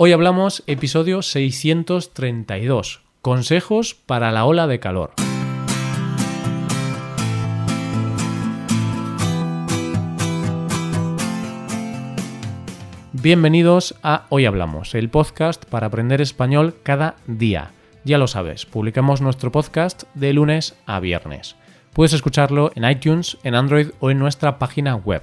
Hoy hablamos episodio 632, consejos para la ola de calor. Bienvenidos a Hoy Hablamos, el podcast para aprender español cada día. Ya lo sabes, publicamos nuestro podcast de lunes a viernes. Puedes escucharlo en iTunes, en Android o en nuestra página web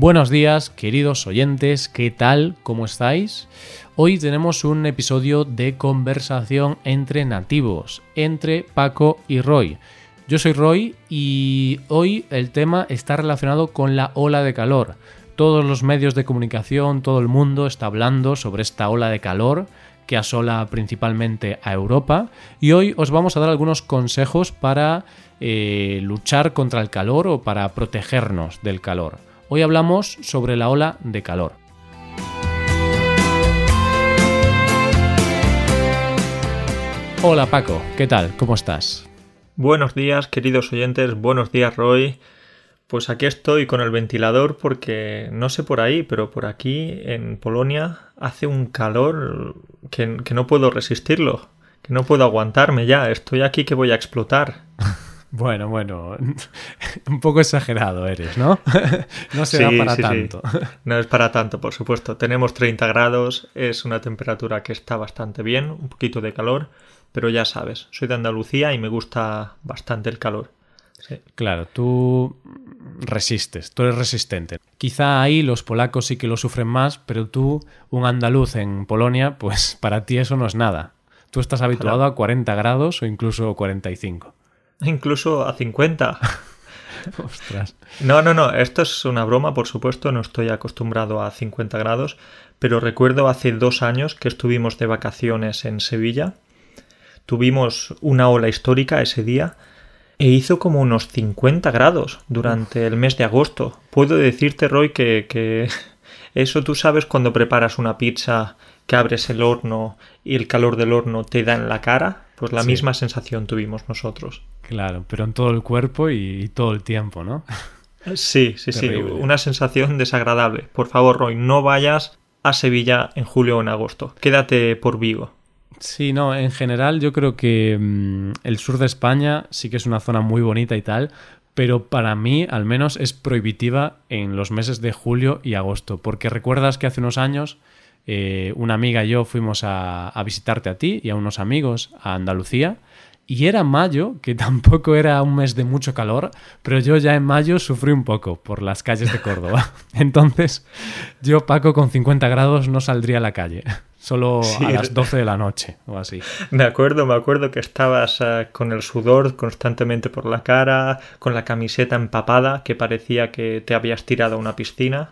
Buenos días, queridos oyentes, ¿qué tal? ¿Cómo estáis? Hoy tenemos un episodio de conversación entre nativos, entre Paco y Roy. Yo soy Roy y hoy el tema está relacionado con la ola de calor. Todos los medios de comunicación, todo el mundo está hablando sobre esta ola de calor que asola principalmente a Europa y hoy os vamos a dar algunos consejos para eh, luchar contra el calor o para protegernos del calor. Hoy hablamos sobre la ola de calor. Hola Paco, ¿qué tal? ¿Cómo estás? Buenos días, queridos oyentes, buenos días Roy. Pues aquí estoy con el ventilador porque no sé por ahí, pero por aquí en Polonia hace un calor que, que no puedo resistirlo, que no puedo aguantarme ya. Estoy aquí que voy a explotar. Bueno, bueno, un poco exagerado eres, ¿no? no será para tanto. No es para tanto, por supuesto. Tenemos 30 grados, es una temperatura que está bastante bien, un poquito de calor, pero ya sabes, soy de Andalucía y me gusta bastante el calor. Claro, tú resistes, tú eres resistente. Quizá ahí los polacos sí que lo sufren más, pero tú, un andaluz en Polonia, pues para ti eso no es nada. Tú estás habituado a 40 grados o incluso 45 incluso a 50. Ostras. No, no, no, esto es una broma, por supuesto, no estoy acostumbrado a 50 grados, pero recuerdo hace dos años que estuvimos de vacaciones en Sevilla, tuvimos una ola histórica ese día e hizo como unos 50 grados durante el mes de agosto. Puedo decirte, Roy, que, que eso tú sabes cuando preparas una pizza que abres el horno y el calor del horno te da en la cara, pues la misma sensación tuvimos nosotros. Claro, pero en todo el cuerpo y, todo el tiempo, ¿no? Sí, sí, sí, una sensación desagradable. Por favor, Roy, no vayas a Sevilla en julio o en agosto. Quédate por Vigo. Sí, no, en general yo creo que mm, el sur de España sí que es una zona muy bonita y tal, pero para mí al menos es prohibitiva en los meses de julio y agosto, porque recuerdas que hace unos años eh, una amiga y yo fuimos a visitarte a ti y a unos amigos a Andalucía y era mayo, que tampoco era un mes de mucho calor, pero yo ya en mayo sufrí un poco por las calles de Córdoba. Entonces, yo, Paco, con 50 grados no saldría a la calle. Solo a las 12 de la noche o así. Me acuerdo, me acuerdo que estabas eh, con el sudor constantemente por la cara, con la camiseta empapada, que parecía que te habías tirado a una piscina.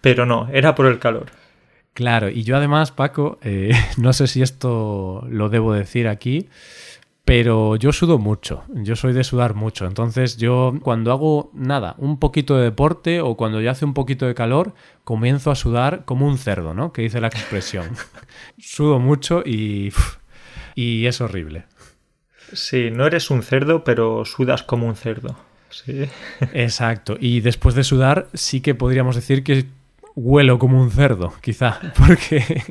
Pero no, era por el calor. Claro, y yo además, Paco, eh, no sé si esto lo debo decir aquí, pero yo sudo mucho, yo soy de sudar mucho, entonces yo cuando hago nada, un poquito de deporte o cuando ya hace un poquito de calor, comienzo a sudar como un cerdo, ¿no? Que dice la expresión. Sudo mucho y, y es horrible. Sí, no eres un cerdo, pero sudas como un cerdo. Sí. Exacto, y después de sudar sí que podríamos decir que huelo como un cerdo, quizá, porque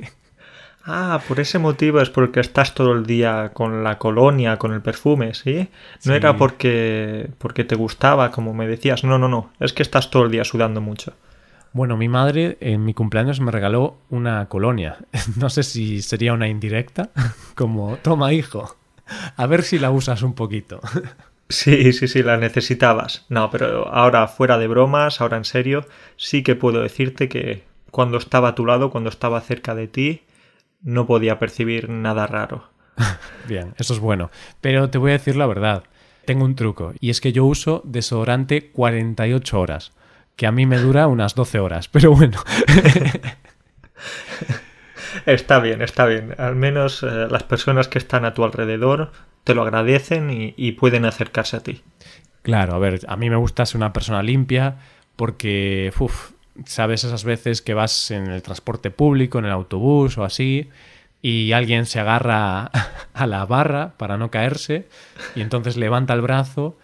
Ah, por ese motivo es porque estás todo el día con la colonia, con el perfume, ¿sí? No era porque, porque te gustaba, como me decías. No, no, no. Es que estás todo el día sudando mucho. Bueno, mi madre en mi cumpleaños me regaló una colonia. No sé si sería una indirecta, como, toma hijo, a ver si la usas un poquito. Sí, sí, sí, la necesitabas. No, pero ahora fuera de bromas, ahora en serio, sí que puedo decirte que cuando estaba a tu lado, cuando estaba cerca de ti, no podía percibir nada raro. Bien, eso es bueno. Pero te voy a decir la verdad. Tengo un truco y es que yo uso desodorante 48 horas, que a mí me dura unas 12 horas, pero bueno. está bien, está bien. Al menos eh, las personas que están a tu alrededor te lo agradecen y, pueden acercarse a ti. Claro, a ver, a mí me gusta ser una persona limpia porque, uff, sabes esas veces que vas en el transporte público, en el autobús o así, y alguien se agarra a la barra para no caerse y entonces levanta el brazo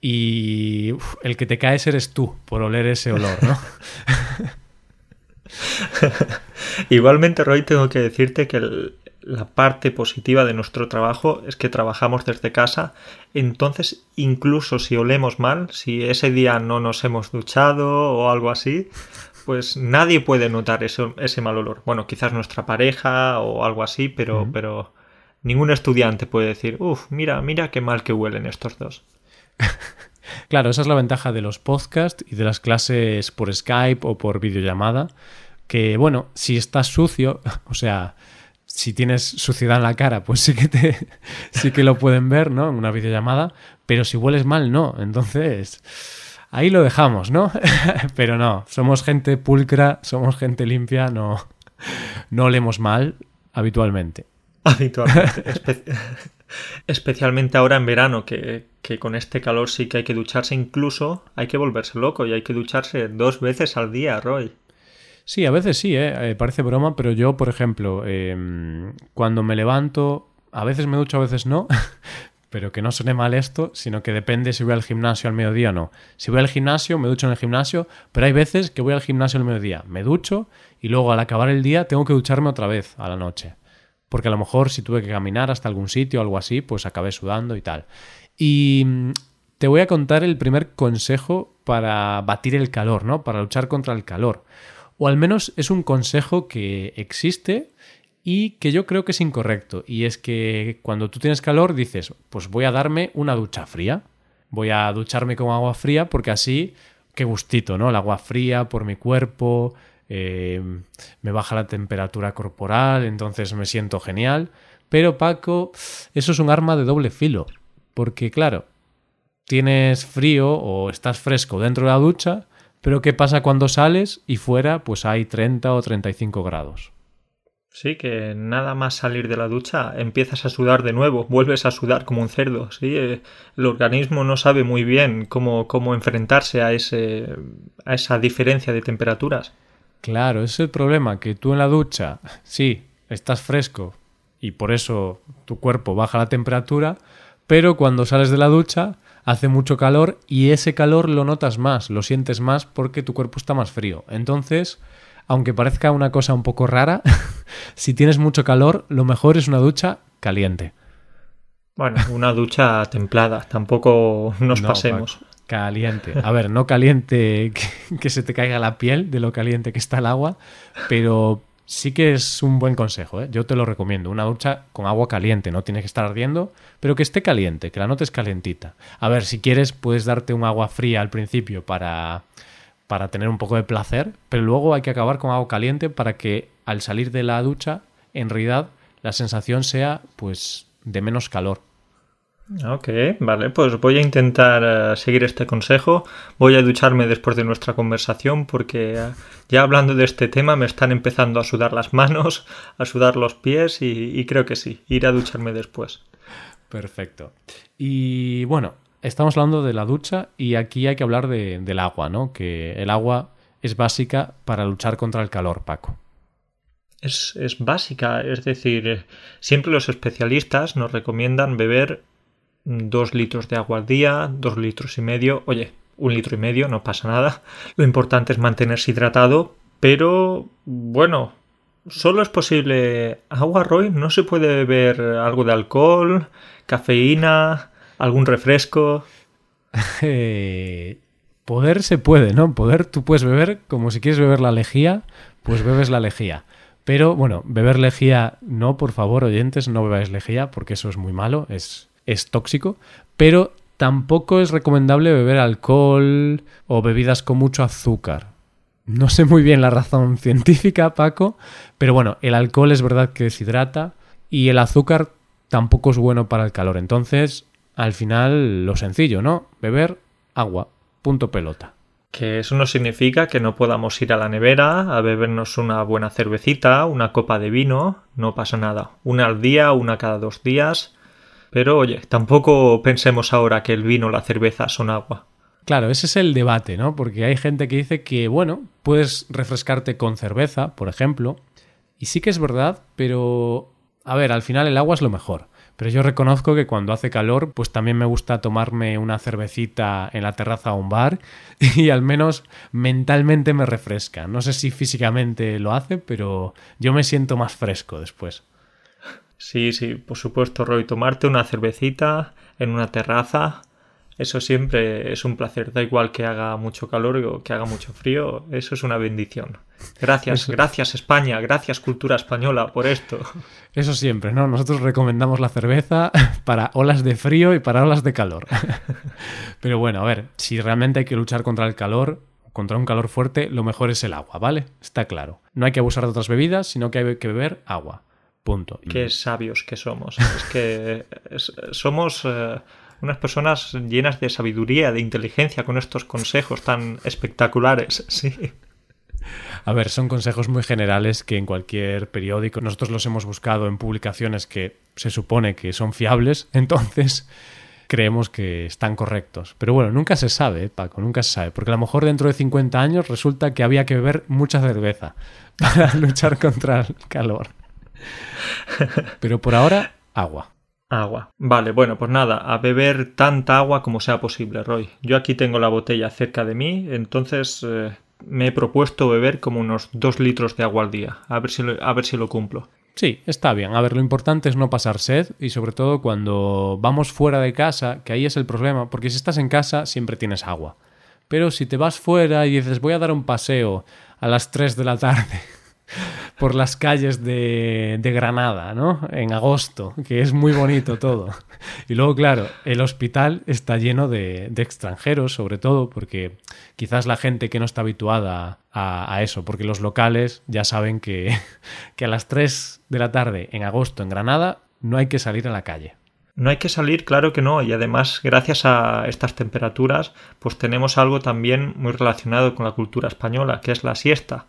y el que te caes eres tú por oler ese olor, ¿no? Igualmente, Roy, tengo que decirte que la parte positiva de nuestro trabajo es que trabajamos desde casa, entonces incluso si olemos mal, si ese día no nos hemos duchado o algo así, pues nadie puede notar ese, ese mal olor. Bueno, quizás nuestra pareja o algo así, pero, pero ningún estudiante puede decir, uff, mira, mira qué mal que huelen estos dos. claro, esa es la ventaja de los podcasts y de las clases por Skype o por videollamada, que bueno, si estás sucio, o sea, si tienes suciedad en la cara, pues sí que te sí que lo pueden ver, ¿no? En una videollamada, pero si hueles mal, no. Entonces, ahí lo dejamos, ¿no? pero no, somos gente pulcra, somos gente limpia, no no olemos mal habitualmente. Habitualmente. Especialmente ahora en verano, que, que, con este calor sí que hay que ducharse, incluso hay que volverse loco y hay que ducharse dos veces al día, Roy. Sí, a veces sí, ¿eh? eh parece broma, pero yo, por ejemplo, em, cuando me levanto, a veces me ducho, a veces no, pero que no suene mal esto, sino que depende si voy al gimnasio al mediodía o no. Si voy al gimnasio, me ducho en el gimnasio, pero hay veces que voy al gimnasio al mediodía, me ducho y luego al acabar el día tengo que ducharme otra vez a la noche. Porque a lo mejor si tuve que caminar hasta algún sitio o algo así, pues acabé sudando y tal. Y mm, te voy a contar el primer consejo para batir el calor, ¿no? Para luchar contra el calor. O al menos es un consejo que existe y que yo creo que es incorrecto. Y es que cuando tú tienes calor dices, pues voy a darme una ducha fría. Voy a ducharme con agua fría porque así, qué gustito, ¿no? El agua fría por mi cuerpo, eh, me baja la temperatura corporal, entonces me siento genial. Pero Paco, eso es un arma de doble filo. Porque claro, tienes frío o estás fresco dentro de la ducha, pero ¿qué pasa cuando sales y fuera pues hay 30 o 35 grados? Sí, que nada más salir de la ducha empiezas a sudar de nuevo, vuelves a sudar como un cerdo, ¿sí? Eh, el organismo no sabe muy bien cómo, cómo enfrentarse a, ese, a esa diferencia de temperaturas. Claro, ese es el problema, que tú en la ducha, sí, estás fresco y por eso tu cuerpo baja la temperatura, pero cuando sales de la ducha hace mucho calor y ese calor lo notas más, lo sientes más porque tu cuerpo está más frío. Entonces, aunque parezca una cosa un poco rara, si tienes mucho calor, lo mejor es una ducha caliente. Bueno, una ducha templada, tampoco nos pasemos. Caliente. A ver, no caliente que, se te caiga la piel de lo caliente que está el agua, pero sí que es un buen consejo, ¿eh? yo te lo recomiendo. Una ducha con agua caliente, no tiene que estar ardiendo, pero que esté caliente, que la notes calentita. A ver, si quieres, puedes darte un agua fría al principio para, para tener un poco de placer, pero luego hay que acabar con agua caliente para que al salir de la ducha, en realidad, la sensación sea pues de menos calor. Ok, vale, pues voy a intentar eh, seguir este consejo. Voy a ducharme después de nuestra conversación porque eh, ya hablando de este tema me están empezando a sudar las manos, a sudar los pies y, creo que sí, iré a ducharme después. Perfecto. Y bueno, estamos hablando de la ducha y aquí hay que hablar del agua, ¿no? Que el agua es básica para luchar contra el calor, Paco. Es, es básica, es decir, siempre los especialistas nos recomiendan beber dos litros de agua al día, dos litros y medio, oye, un litro y medio, no pasa nada. Lo importante es mantenerse hidratado, pero bueno, solo es posible agua, Roy, no se puede beber algo de alcohol, cafeína, algún refresco. Eh, poder se puede, ¿no? Poder tú puedes beber como si quieres beber la lejía, pues bebes la lejía. Pero bueno, beber lejía no, por favor, oyentes, no bebáis lejía porque eso es muy malo, es es tóxico, pero tampoco es recomendable beber alcohol o bebidas con mucho azúcar. No sé muy bien la razón científica, Paco, pero bueno, el alcohol es verdad que deshidrata y el azúcar tampoco es bueno para el calor. Entonces, al final, lo sencillo, ¿no? Beber agua. Punto pelota. Que eso no significa que no podamos ir a la nevera a bebernos una buena cervecita, una copa de vino, no pasa nada. Una al día, una cada dos días, Pero oye, tampoco pensemos ahora que el vino o la cerveza son agua. Claro, ese es el debate, ¿no? Porque hay gente que dice que, bueno, puedes refrescarte con cerveza, por ejemplo, y sí que es verdad, pero, a ver, al final el agua es lo mejor. Pero yo reconozco que cuando hace calor, pues también me gusta tomarme una cervecita en la terraza o un bar y al menos mentalmente me refresca. No sé si físicamente lo hace, pero yo me siento más fresco después. Sí, sí, por supuesto, Roy. Tomarte una cervecita en una terraza eso siempre es un placer, da igual que haga mucho calor o que haga mucho frío, eso es una bendición. Gracias, gracias España, gracias cultura española por esto. Eso siempre, ¿no? Nosotros recomendamos la cerveza para olas de frío y para olas de calor. Pero bueno, a ver, si realmente hay que luchar contra el calor, contra un calor fuerte, lo mejor es el agua, ¿vale? Está claro. No hay que abusar de otras bebidas, sino que hay que beber agua. Punto. Qué sabios que somos. Es que somos... Eh, unas personas llenas de sabiduría, de inteligencia con estos consejos tan espectaculares, sí. A ver, son consejos muy generales que en cualquier periódico nosotros los hemos buscado en publicaciones que se supone que son fiables, entonces creemos que están correctos. Pero bueno, nunca se sabe, Paco, nunca se sabe, porque a lo mejor dentro de 50 años resulta que había que beber mucha cerveza para luchar contra el calor. Pero por ahora, agua. Agua. Vale, bueno, pues nada, a beber tanta agua como sea posible, Roy. Yo aquí tengo la botella cerca de mí, entonces eh, me he propuesto beber como unos dos litros de agua al día. A ver, si lo, a ver si lo cumplo. Sí, está bien. A ver, lo importante es no pasar sed y sobre todo cuando vamos fuera de casa, que ahí es el problema, porque si estás en casa siempre tienes agua. Pero si te vas fuera y dices voy a dar un paseo a las 3 de la tarde por las calles de, Granada, ¿no? En agosto, que es muy bonito todo. Y luego, claro, el hospital está lleno de, extranjeros, sobre todo, porque quizás la gente que no está habituada a, eso, porque los locales ya saben que, que a las 3 de la tarde en agosto en Granada no hay que salir a la calle. No hay que salir, claro que no, y además gracias a estas temperaturas pues tenemos algo también muy relacionado con la cultura española, que es la siesta.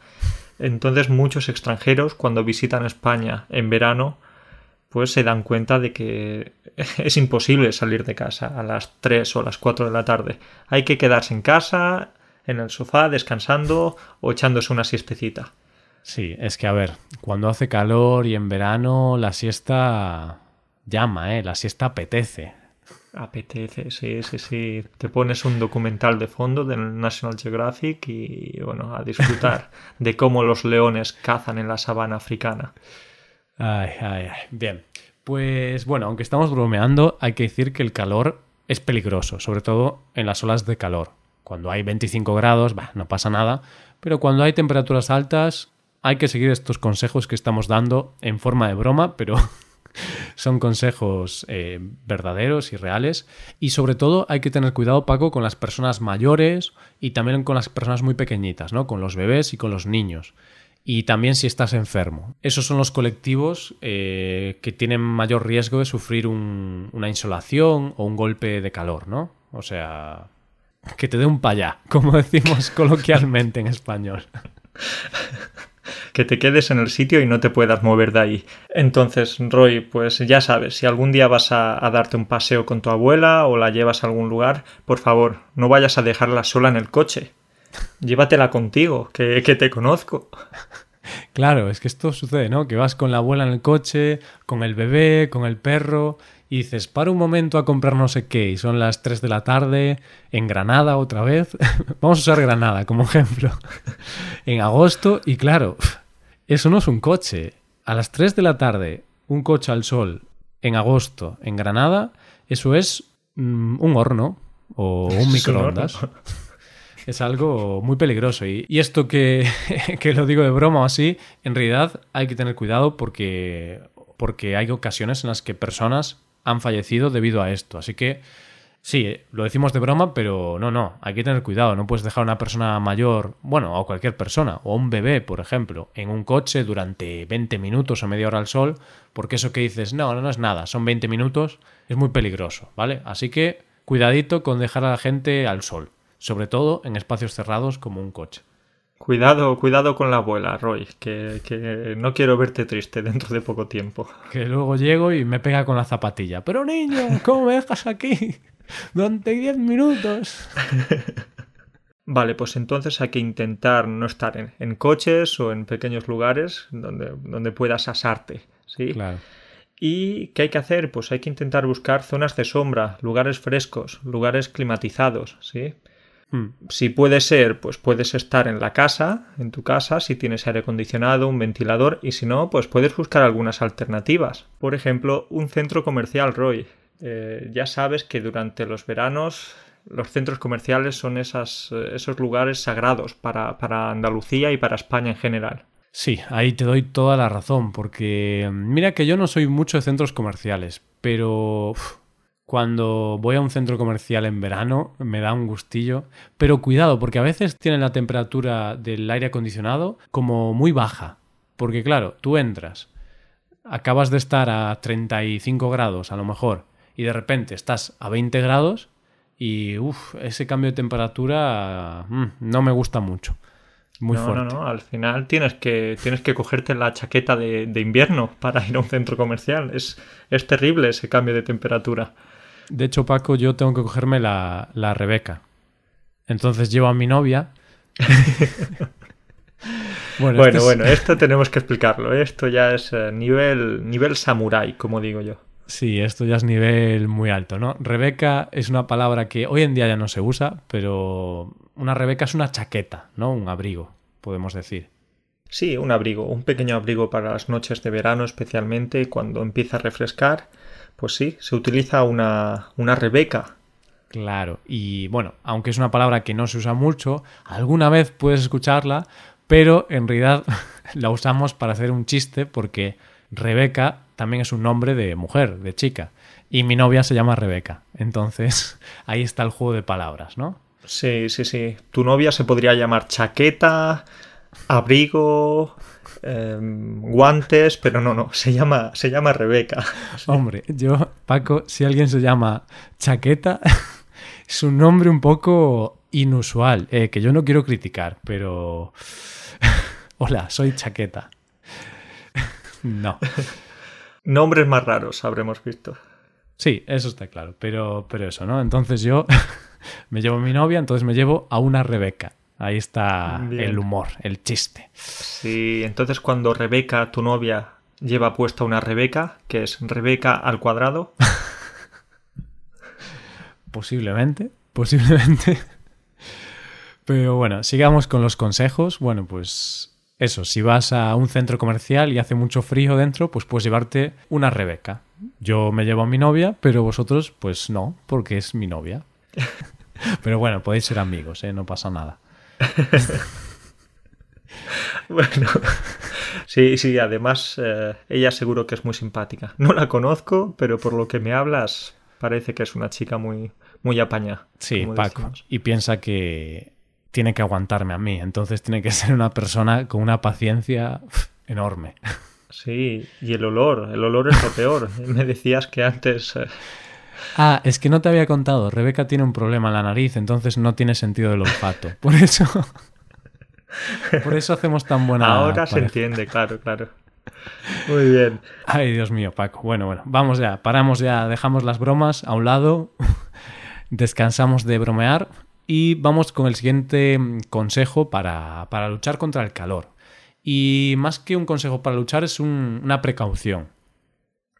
Entonces muchos extranjeros cuando visitan España en verano pues se dan cuenta de que es imposible salir de casa a las 3 o las 4 de la tarde. Hay que quedarse en casa, en el sofá, descansando o echándose una siestecita. Sí, es que a ver, cuando hace calor y en verano la siesta llama, ¿eh? La siesta apetece. Apetece, sí, sí, sí. Te pones un documental de fondo del National Geographic y, bueno, a disfrutar de cómo los leones cazan en la sabana africana. Ay, ay, ay. Bien. Pues bueno, aunque estamos bromeando, hay que decir que el calor es peligroso, sobre todo en las olas de calor. Cuando hay 25 grados, bah, no pasa nada, pero cuando hay temperaturas altas, hay que seguir estos consejos que estamos dando en forma de broma, pero son consejos eh, verdaderos y reales. Y sobre todo hay que tener cuidado, Paco, con las personas mayores y también con las personas muy pequeñitas, ¿no? Con los bebés y con los niños. Y también si estás enfermo. Esos son los colectivos eh, que tienen mayor riesgo de sufrir una insolación o un golpe de calor, ¿no? O sea, que te dé un payá, como decimos coloquialmente en español que te quedes en el sitio y no te puedas mover de ahí. Entonces, Roy, pues ya sabes, si algún día vas a, darte un paseo con tu abuela o la llevas a algún lugar, por favor, no vayas a dejarla sola en el coche. Llévatela contigo, que, que te conozco. Claro, es que esto sucede, ¿no? Que vas con la abuela en el coche, con el bebé, con el perro, y dices, para un momento a comprar no sé qué, y son las 3 de la tarde, en Granada otra vez. Vamos a usar Granada como ejemplo. en agosto, y claro, eso no es un coche. A las 3 de la tarde, un coche al sol, en agosto, en Granada, eso es mm, un horno o un microondas. es algo muy peligroso. Y, esto que, que, lo digo de broma o así, en realidad hay que tener cuidado porque, porque hay ocasiones en las que personas han fallecido debido a esto. Así que sí, lo decimos de broma, pero no, no, hay que tener cuidado. No puedes dejar a una persona mayor, bueno, o cualquier persona, o un bebé, por ejemplo, en un coche durante 20 minutos o media hora al sol, porque eso que dices, no, no, no es nada, son 20 minutos, es muy peligroso, ¿vale? Así que cuidadito con dejar a la gente al sol, sobre todo en espacios cerrados como un coche. Cuidado, cuidado con la abuela, Roy, que, que, no quiero verte triste dentro de poco tiempo. Que luego llego y me pega con la zapatilla. Pero niño, ¿cómo me dejas aquí? Durante 10 minutos. Vale, pues entonces hay que intentar no estar en, en coches o en pequeños lugares donde, donde puedas asarte, ¿sí? Claro. ¿Y qué hay que hacer? Pues hay que intentar buscar zonas de sombra, lugares frescos, lugares climatizados, ¿sí? Hmm. Si puede ser, pues puedes estar en la casa, en tu casa, si tienes aire acondicionado, un ventilador, y si no, pues puedes buscar algunas alternativas. Por ejemplo, un centro comercial, Roy. Eh, ya sabes que durante los veranos los centros comerciales son esas, eh, esos lugares sagrados para, para Andalucía y para España en general. Sí, ahí te doy toda la razón, porque mira que yo no soy mucho de centros comerciales, pero uf, cuando voy a un centro comercial en verano me da un gustillo, pero cuidado, porque a veces tienen la temperatura del aire acondicionado como muy baja, porque claro, tú entras, acabas de estar a 35 grados a lo mejor, y de repente estás a 20 grados y uf, ese cambio de temperatura mm, no me gusta mucho. Muy no, fuerte. no, no. Al final tienes que, tienes que cogerte la chaqueta de, de invierno para ir a un centro comercial. Es, es terrible ese cambio de temperatura. De hecho, Paco, yo tengo que cogerme la, la Rebeca. Entonces llevo a mi novia. Bueno, es- bueno, esto tenemos que explicarlo. Esto ya es eh, nivel, nivel samurái, como digo yo. Sí, esto ya es nivel muy alto, ¿no? Rebeca es una palabra que hoy en día ya no se usa, pero una Rebeca es una chaqueta, ¿no? Un abrigo, podemos decir. Sí, un abrigo, un pequeño abrigo para las noches de verano, especialmente cuando empieza a refrescar. Pues sí, se utiliza una, una rebeca. Claro, y bueno, aunque es una palabra que no se usa mucho, alguna vez puedes escucharla, pero en realidad la usamos para hacer un chiste porque Rebeca también es un nombre de mujer, de chica, y mi novia se llama Rebeca. Entonces, ahí está el juego de palabras, ¿no? Sí, sí, sí. Tu novia se podría llamar chaqueta, abrigo, eh, guantes, pero no, no, se llama, se llama Rebeca. Hombre, yo, Paco, si alguien se llama Chaqueta, es un nombre un poco inusual, eh, que yo no quiero criticar, pero... Hola, soy Chaqueta. no. Nombres más raros habremos visto. Sí, eso está claro, pero, pero eso, ¿no? Entonces yo me llevo a mi novia, entonces me llevo a una Rebeca. Ahí está Bien. el humor, el chiste. Sí, entonces cuando Rebeca, tu novia, lleva puesta una Rebeca, que es Rebeca al cuadrado, Posiblemente, posiblemente. Pero bueno, sigamos con los consejos. Bueno, pues eso, si vas a un centro comercial y hace mucho frío dentro, pues puedes llevarte una Rebeca. Yo me llevo a mi novia, pero vosotros, pues no, porque es mi novia. Pero bueno, podéis ser amigos, ¿eh? no pasa nada. Bueno, sí, sí, además eh, ella seguro que es muy simpática. No la conozco, pero por lo que me hablas parece que es una chica muy, muy apañada. Sí, Paco. decimos. Y piensa que tiene que aguantarme a mí, entonces tiene que ser una persona con una paciencia enorme. Sí, y el olor, el olor es lo peor. Me decías que antes... eh, Ah, es que no te había contado. Rebeca tiene un problema en la nariz, entonces no tiene sentido del olfato. Por eso. Por eso hacemos tan buena. ahora se entiende, claro, claro. Muy bien. Ay, Dios mío, Paco. Bueno, bueno, vamos ya, paramos ya, dejamos las bromas a un lado, descansamos de bromear y vamos con el siguiente mm, consejo para, para luchar contra el calor. Y más que un consejo para luchar es un- una precaución.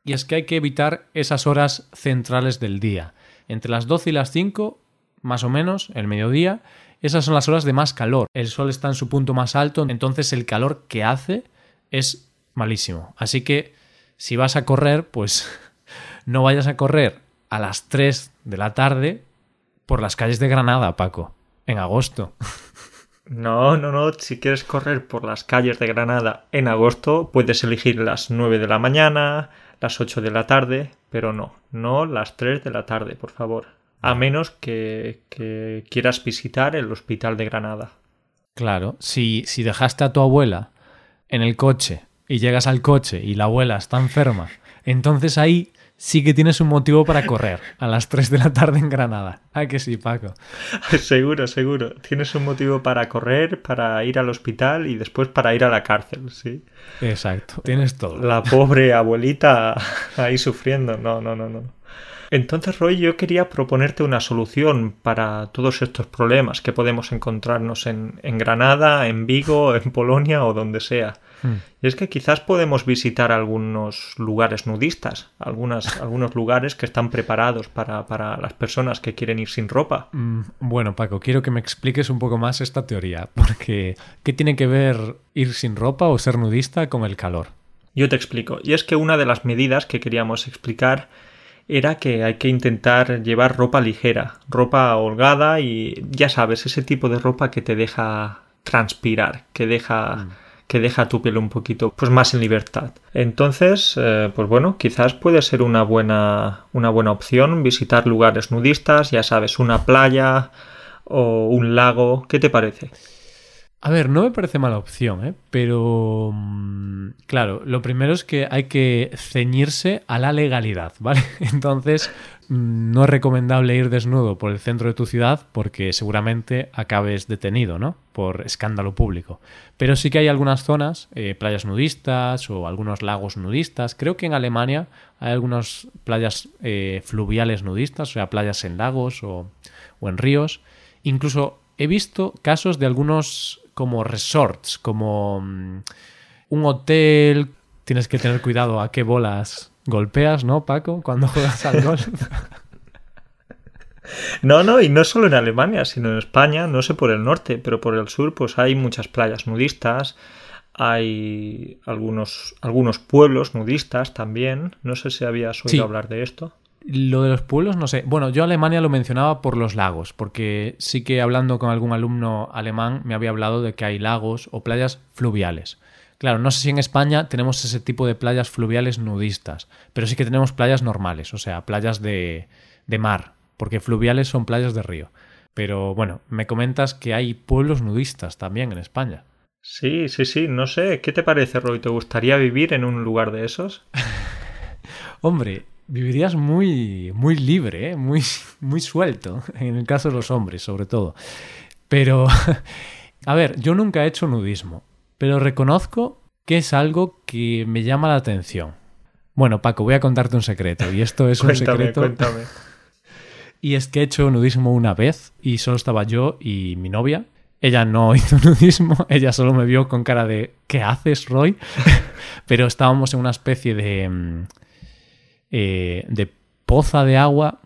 Y es que hay que evitar esas horas centrales del día. Entre las 12 y las 5, más o menos, el mediodía, esas son las horas de más calor. El sol está en su punto más alto, entonces el calor que hace es malísimo. Así que si vas a correr, pues no vayas a correr a las 3 de la tarde por las calles de Granada, Paco, en agosto. No, no, no. Si quieres correr por las calles de Granada en agosto, puedes elegir las 9 de la mañana, las 8 de la tarde, pero no, no las 3 de la tarde, por favor. A menos que, que quieras visitar el hospital de Granada. Claro, si, si dejaste a tu abuela en el coche y llegas al coche y la abuela está enferma, entonces ahí sí que tienes un motivo para correr a las 3 de la tarde en Granada. Ah, que sí, Paco. seguro, seguro. Tienes un motivo para correr, para ir al hospital y después para ir a la cárcel, sí. Exacto, tienes todo. La pobre abuelita ahí sufriendo. No, no, no, no. Entonces, Roy, yo quería proponerte una solución para todos estos problemas que podemos encontrarnos en, Granada, en Vigo, en Polonia o donde sea. Hmm. Y es que quizás podemos visitar algunos lugares nudistas, algunas, algunos lugares que están preparados para, para, las personas que quieren ir sin ropa. Hmm, bueno, Paco, quiero que me expliques un poco más esta teoría, porque ¿qué tiene que ver ir sin ropa o ser nudista con el calor? Yo te explico. Y es que una de las medidas que queríamos explicar era que hay que intentar llevar ropa ligera, ropa holgada y ya sabes, ese tipo de ropa que te deja transpirar, que deja... Mm. Que deja tu piel un poquito pues más en libertad. Entonces, eh, pues bueno, quizás puede ser una buena, una buena opción visitar lugares nudistas, ya sabes, una playa o un lago. ¿Qué te parece? A ver, no me parece mala opción, ¿eh? pero mm, claro, lo primero es que hay que ceñirse a la legalidad, ¿vale? Entonces, no es recomendable ir desnudo por el centro de tu ciudad porque seguramente acabes detenido, ¿no? Por escándalo público. Pero sí que hay algunas zonas, eh, playas nudistas o algunos lagos nudistas. Creo que en Alemania hay algunas playas eh, fluviales nudistas, o sea, playas en lagos o, o en ríos. Incluso he visto casos de algunos como resorts, como mm, un hotel. Tienes que tener cuidado a qué bolas golpeas, ¿no, Paco? Cuando juegas al golf. No, no, y no solo en Alemania, sino en España, no sé por el norte, pero por el sur, pues hay muchas playas nudistas, hay algunos, algunos pueblos nudistas también. No sé si habías oído hablar de esto. Lo de los pueblos, no sé. Bueno, yo Alemania lo mencionaba por los lagos, porque sí que hablando con algún alumno alemán me había hablado de que hay lagos o playas fluviales. Claro, no sé si en España tenemos ese tipo de playas fluviales nudistas, pero sí que tenemos playas normales, o sea, playas de, de mar, porque fluviales son playas de río. Pero bueno, me comentas que hay pueblos nudistas también en España. Sí, sí, sí, no sé, ¿qué te parece, Roy? ¿Te gustaría vivir en un lugar de esos? Hombre, vivirías muy, muy libre, ¿eh? muy, muy suelto, en el caso de los hombres sobre todo. Pero, a ver, yo nunca he hecho nudismo, pero reconozco que es algo que me llama la atención. Bueno, Paco, voy a contarte un secreto, y esto es un secreto. Cuéntame. Y es que he hecho nudismo una vez y solo estaba yo y mi novia. Ella no hizo nudismo, ella solo me vio con cara de ¿qué haces, Roy? Pero estábamos en una especie de mm, eh, de poza de agua,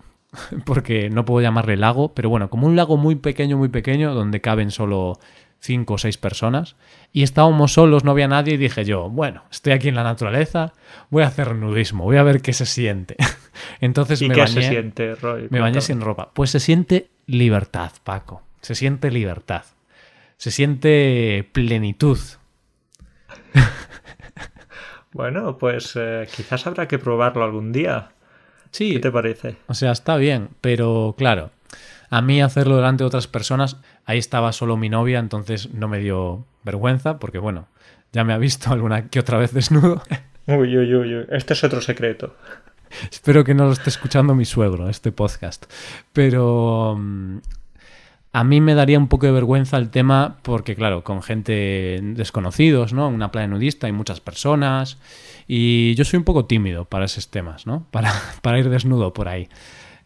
porque no puedo llamarle lago, pero bueno, como un lago muy pequeño, muy pequeño, donde caben solo cinco o seis personas. Y estábamos solos, no había nadie, y dije yo, bueno, estoy aquí en la naturaleza, voy a hacer nudismo, voy a ver qué se siente. Entonces me bañé, siente, Me bañé sin ropa. Pues se siente libertad, Paco. Se siente libertad. Se siente plenitud. Bueno, pues eh, quizás habrá que probarlo algún día. Sí. ¿Qué te parece? O sea, está bien, pero claro, a mí hacerlo delante de otras personas, ahí estaba solo mi novia, entonces no me dio vergüenza, porque bueno, ya me ha visto alguna que otra vez desnudo. Uy, uy, uy, uy. este es otro secreto. Espero que no lo esté escuchando mi suegro, este podcast. Pero mm, a mí me daría un poco de vergüenza el tema porque, claro, con gente desconocidos, ¿no? Una playa nudista hay muchas personas y yo soy un poco tímido para esos temas, ¿no? Para, para ir desnudo por ahí.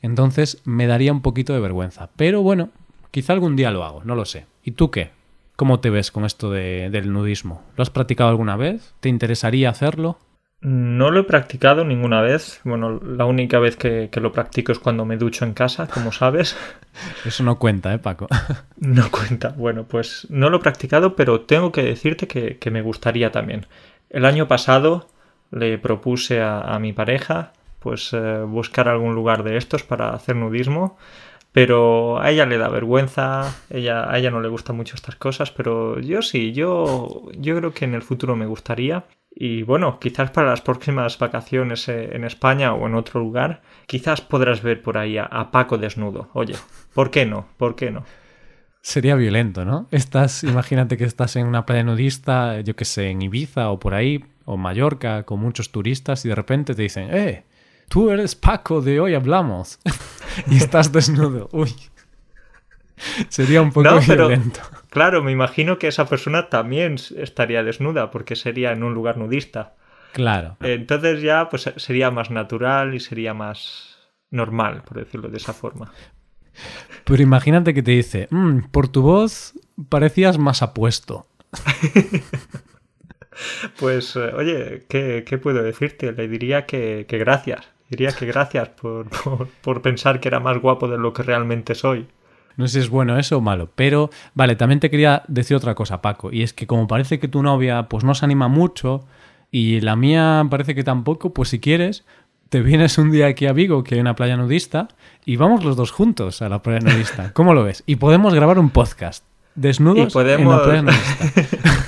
Entonces me daría un poquito de vergüenza. Pero bueno, quizá algún día lo hago, no lo sé. ¿Y tú qué? ¿Cómo te ves con esto de, del nudismo? ¿Lo has practicado alguna vez? ¿Te interesaría hacerlo? No lo he practicado ninguna vez. Bueno, la única vez que, lo practico es cuando me ducho en casa, como sabes. Eso no cuenta, ¿eh, Paco? No cuenta. Bueno, pues no lo he practicado, pero tengo que decirte que, me gustaría también. El año pasado le propuse a, mi pareja pues eh, buscar algún lugar de estos para hacer nudismo, pero a ella le da vergüenza, ella, a ella no le gustan mucho estas cosas, pero yo sí, yo, yo creo que en el futuro me gustaría y bueno, quizás para las próximas vacaciones eh, en España o en otro lugar, quizás podrás ver por ahí a, Paco desnudo. Oye, ¿por qué no? ¿Por qué no? Sería violento, ¿no? Estás, imagínate que estás en una playa nudista, yo que sé, en Ibiza o por ahí, o Mallorca, con muchos turistas, y de repente te dicen, ¡eh! Tú eres Paco de hoy hablamos y estás desnudo. Uy. Sería un poco violento. claro, me imagino que esa persona también estaría desnuda porque sería en un lugar nudista. Claro. Entonces ya pues sería más natural y sería más normal, por decirlo de esa forma. Pero imagínate que te dice, mm, por tu voz parecías más apuesto. pues, eh, oye, ¿qué, puedo decirte? Le diría que, gracias. Diría que gracias por, por, pensar que era más guapo de lo que realmente soy. No sé si es bueno eso o malo, pero vale, también te quería decir otra cosa, Paco, y es que como parece que tu novia pues no se anima mucho y la mía parece que tampoco, pues si quieres, te vienes un día aquí a Vigo, que hay una playa nudista, y vamos los dos juntos a la playa nudista. ¿Cómo lo ves? Y podemos grabar un podcast. Desnudos en la playa nudista.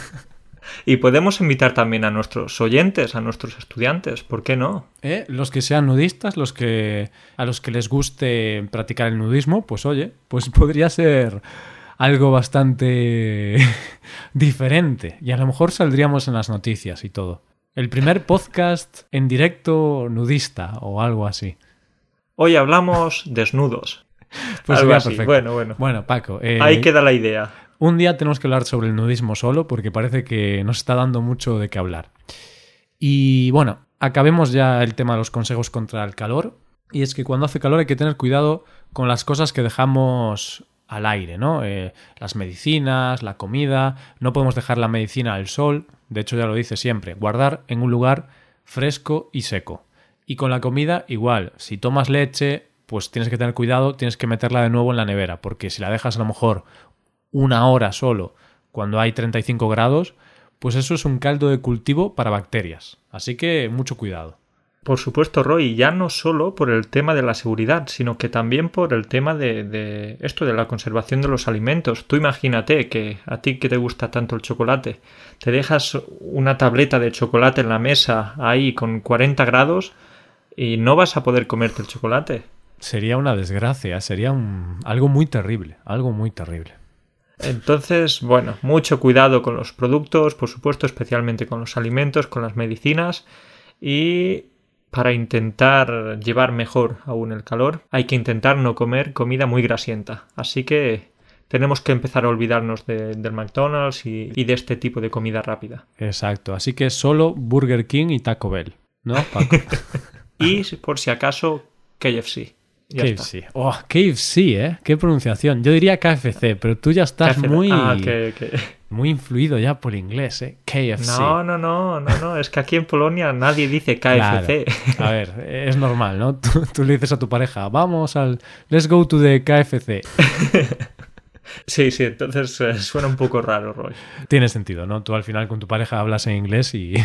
y podemos invitar también a nuestros oyentes, a nuestros estudiantes, ¿por qué no? ¿Eh? Los que sean nudistas, los que a los que les guste practicar el nudismo, pues oye, pues podría ser algo bastante diferente. Y a lo mejor saldríamos en las noticias y todo. El primer podcast en directo nudista o algo así. Hoy hablamos desnudos. Pues algo así. Bueno, bueno. Bueno, Paco. Eh, Ahí queda la idea. Un día tenemos que hablar sobre el nudismo solo porque parece que nos está dando mucho de qué hablar. Y bueno, acabemos ya el tema de los consejos contra el calor. Y es que cuando hace calor hay que tener cuidado con las cosas que dejamos al aire, ¿no? Eh, las medicinas, la comida, no podemos dejar la medicina al sol, de hecho ya lo dice siempre, guardar en un lugar fresco y seco. Y con la comida igual, si tomas leche, pues tienes que tener cuidado, tienes que meterla de nuevo en la nevera, porque si la dejas a lo mejor una hora solo cuando hay 35 grados, pues eso es un caldo de cultivo para bacterias. Así que mucho cuidado. Por supuesto, Roy, ya no solo por el tema de la seguridad, sino que también por el tema de, esto de la conservación de los alimentos. Tú imagínate que a ti que te gusta tanto el chocolate, te dejas una tableta de chocolate en la mesa ahí con 40 grados y no vas a poder comerte el chocolate. Sería una desgracia, sería un, algo muy terrible, algo muy terrible. Entonces, bueno, mucho cuidado con los productos, por supuesto, especialmente con los alimentos, con las medicinas y para intentar llevar mejor aún el calor, hay que intentar no comer comida muy grasienta. Así que tenemos que empezar a olvidarnos del McDonald's y, de este tipo de comida rápida. Exacto, así que solo Burger King y Taco Bell, ¿no, y por si acaso, KFC. KFC. Oh, KFC, ¿eh? Qué pronunciación. Yo diría KFC, pero tú ya estás muy... Ah, muy influido ya por inglés, ¿eh? KFC. No, no, no, no, no. Es que aquí en Polonia nadie dice KFC. A ver, es normal, ¿no? Tú, le dices a tu pareja, vamos al... Let's go to the KFC. Sí, sí, entonces eh, suena un poco raro, Roy. Tiene sentido, ¿no? Tú al final con tu pareja hablas en inglés y,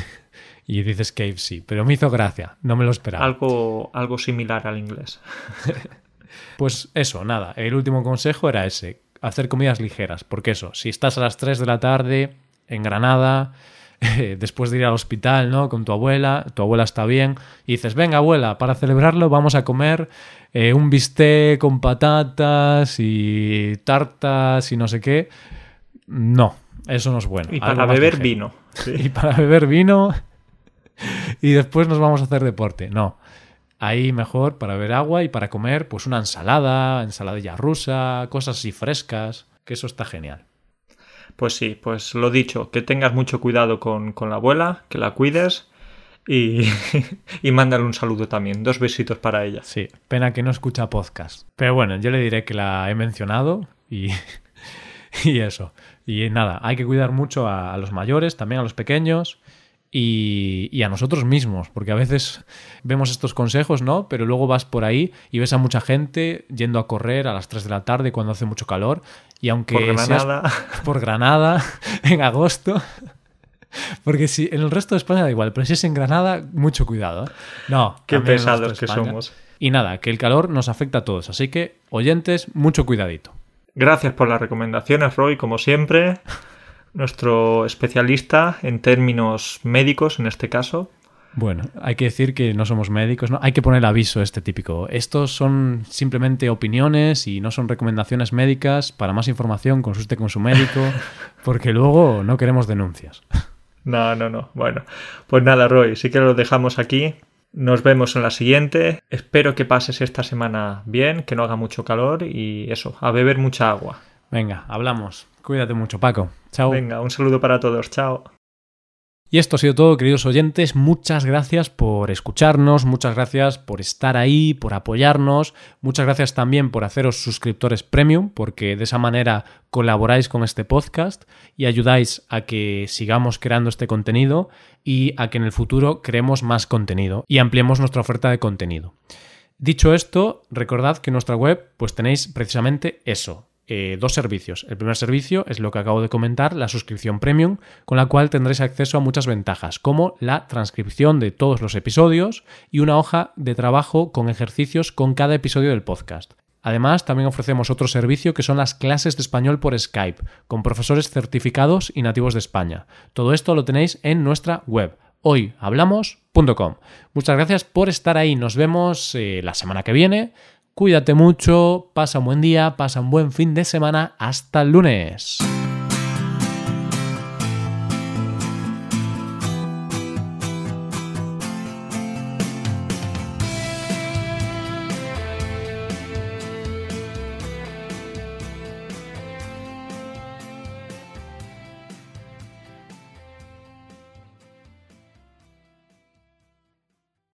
y dices KFC, pero me hizo gracia, no me lo esperaba. Algo, algo similar al inglés. pues eso, nada, el último consejo era ese, hacer comidas ligeras, porque eso, si estás a las 3 de la tarde en Granada, después de ir al hospital, ¿no? Con tu abuela, tu abuela está bien, y dices, venga abuela, para celebrarlo vamos a comer eh, un bistec con patatas y tartas y no sé qué. No, eso no es bueno. Y para beber vino. Y para beber vino y después nos vamos a hacer deporte. No, Ahí mejor para beber agua y para comer, pues una ensalada, ensaladilla rusa, cosas así frescas, que eso está genial. Pues sí, pues lo dicho, que tengas mucho cuidado con, la abuela, que la cuides y, y mándale un saludo también. Dos besitos para ella. Sí, pena que no escucha podcast. Pero bueno, yo le diré que la he mencionado y, y eso. Y nada, hay que cuidar mucho a los mayores, también a los pequeños y, a nosotros mismos, porque a veces vemos estos consejos, ¿no? Pero luego vas por ahí y ves a mucha gente yendo a correr a las 3 de la tarde cuando hace mucho calor y aunque por Granada, por Granada en agosto, porque si en el resto de España da igual, pero si es en Granada, mucho cuidado. ¿eh? No, qué pesados que somos. Y nada, que el calor nos afecta a todos, así que oyentes, mucho cuidadito. Gracias por las recomendaciones, Roy, como siempre nuestro especialista en términos médicos en este caso. Bueno, hay que decir que no somos médicos, ¿no? Hay que poner aviso este típico. Estos son simplemente opiniones y no son recomendaciones médicas. Para más información, consulte con su médico, porque luego no queremos denuncias. No, no, no. Bueno, pues nada, Roy, sí que lo dejamos aquí. Nos vemos en la siguiente. Espero que pases esta semana bien, que no haga mucho calor y eso, a beber mucha agua. Venga, hablamos. Cuídate mucho, Paco. Chao. Venga, un saludo para todos. Chao. Y esto ha sido todo, queridos oyentes. Muchas gracias por escucharnos, muchas gracias por estar ahí, por apoyarnos, muchas gracias también por haceros suscriptores premium, porque de esa manera colaboráis con este podcast y ayudáis a que sigamos creando este contenido y a que en el futuro creemos más contenido y ampliemos nuestra oferta de contenido. Dicho esto, recordad que en nuestra web pues tenéis precisamente eso, eh, dos servicios. El primer servicio es lo que acabo de comentar, la suscripción premium, con la cual tendréis acceso a muchas ventajas, como la transcripción de todos los episodios y una hoja de trabajo con ejercicios con cada episodio del podcast. Además, también ofrecemos otro servicio que son las clases de español por Skype, con profesores certificados y nativos de España. Todo esto lo tenéis en nuestra web, hoyhablamos.com. Muchas gracias por estar ahí. Nos vemos eh, la semana que viene. Cuídate mucho, pasa un buen día, pasa un buen fin de semana. Hasta el lunes.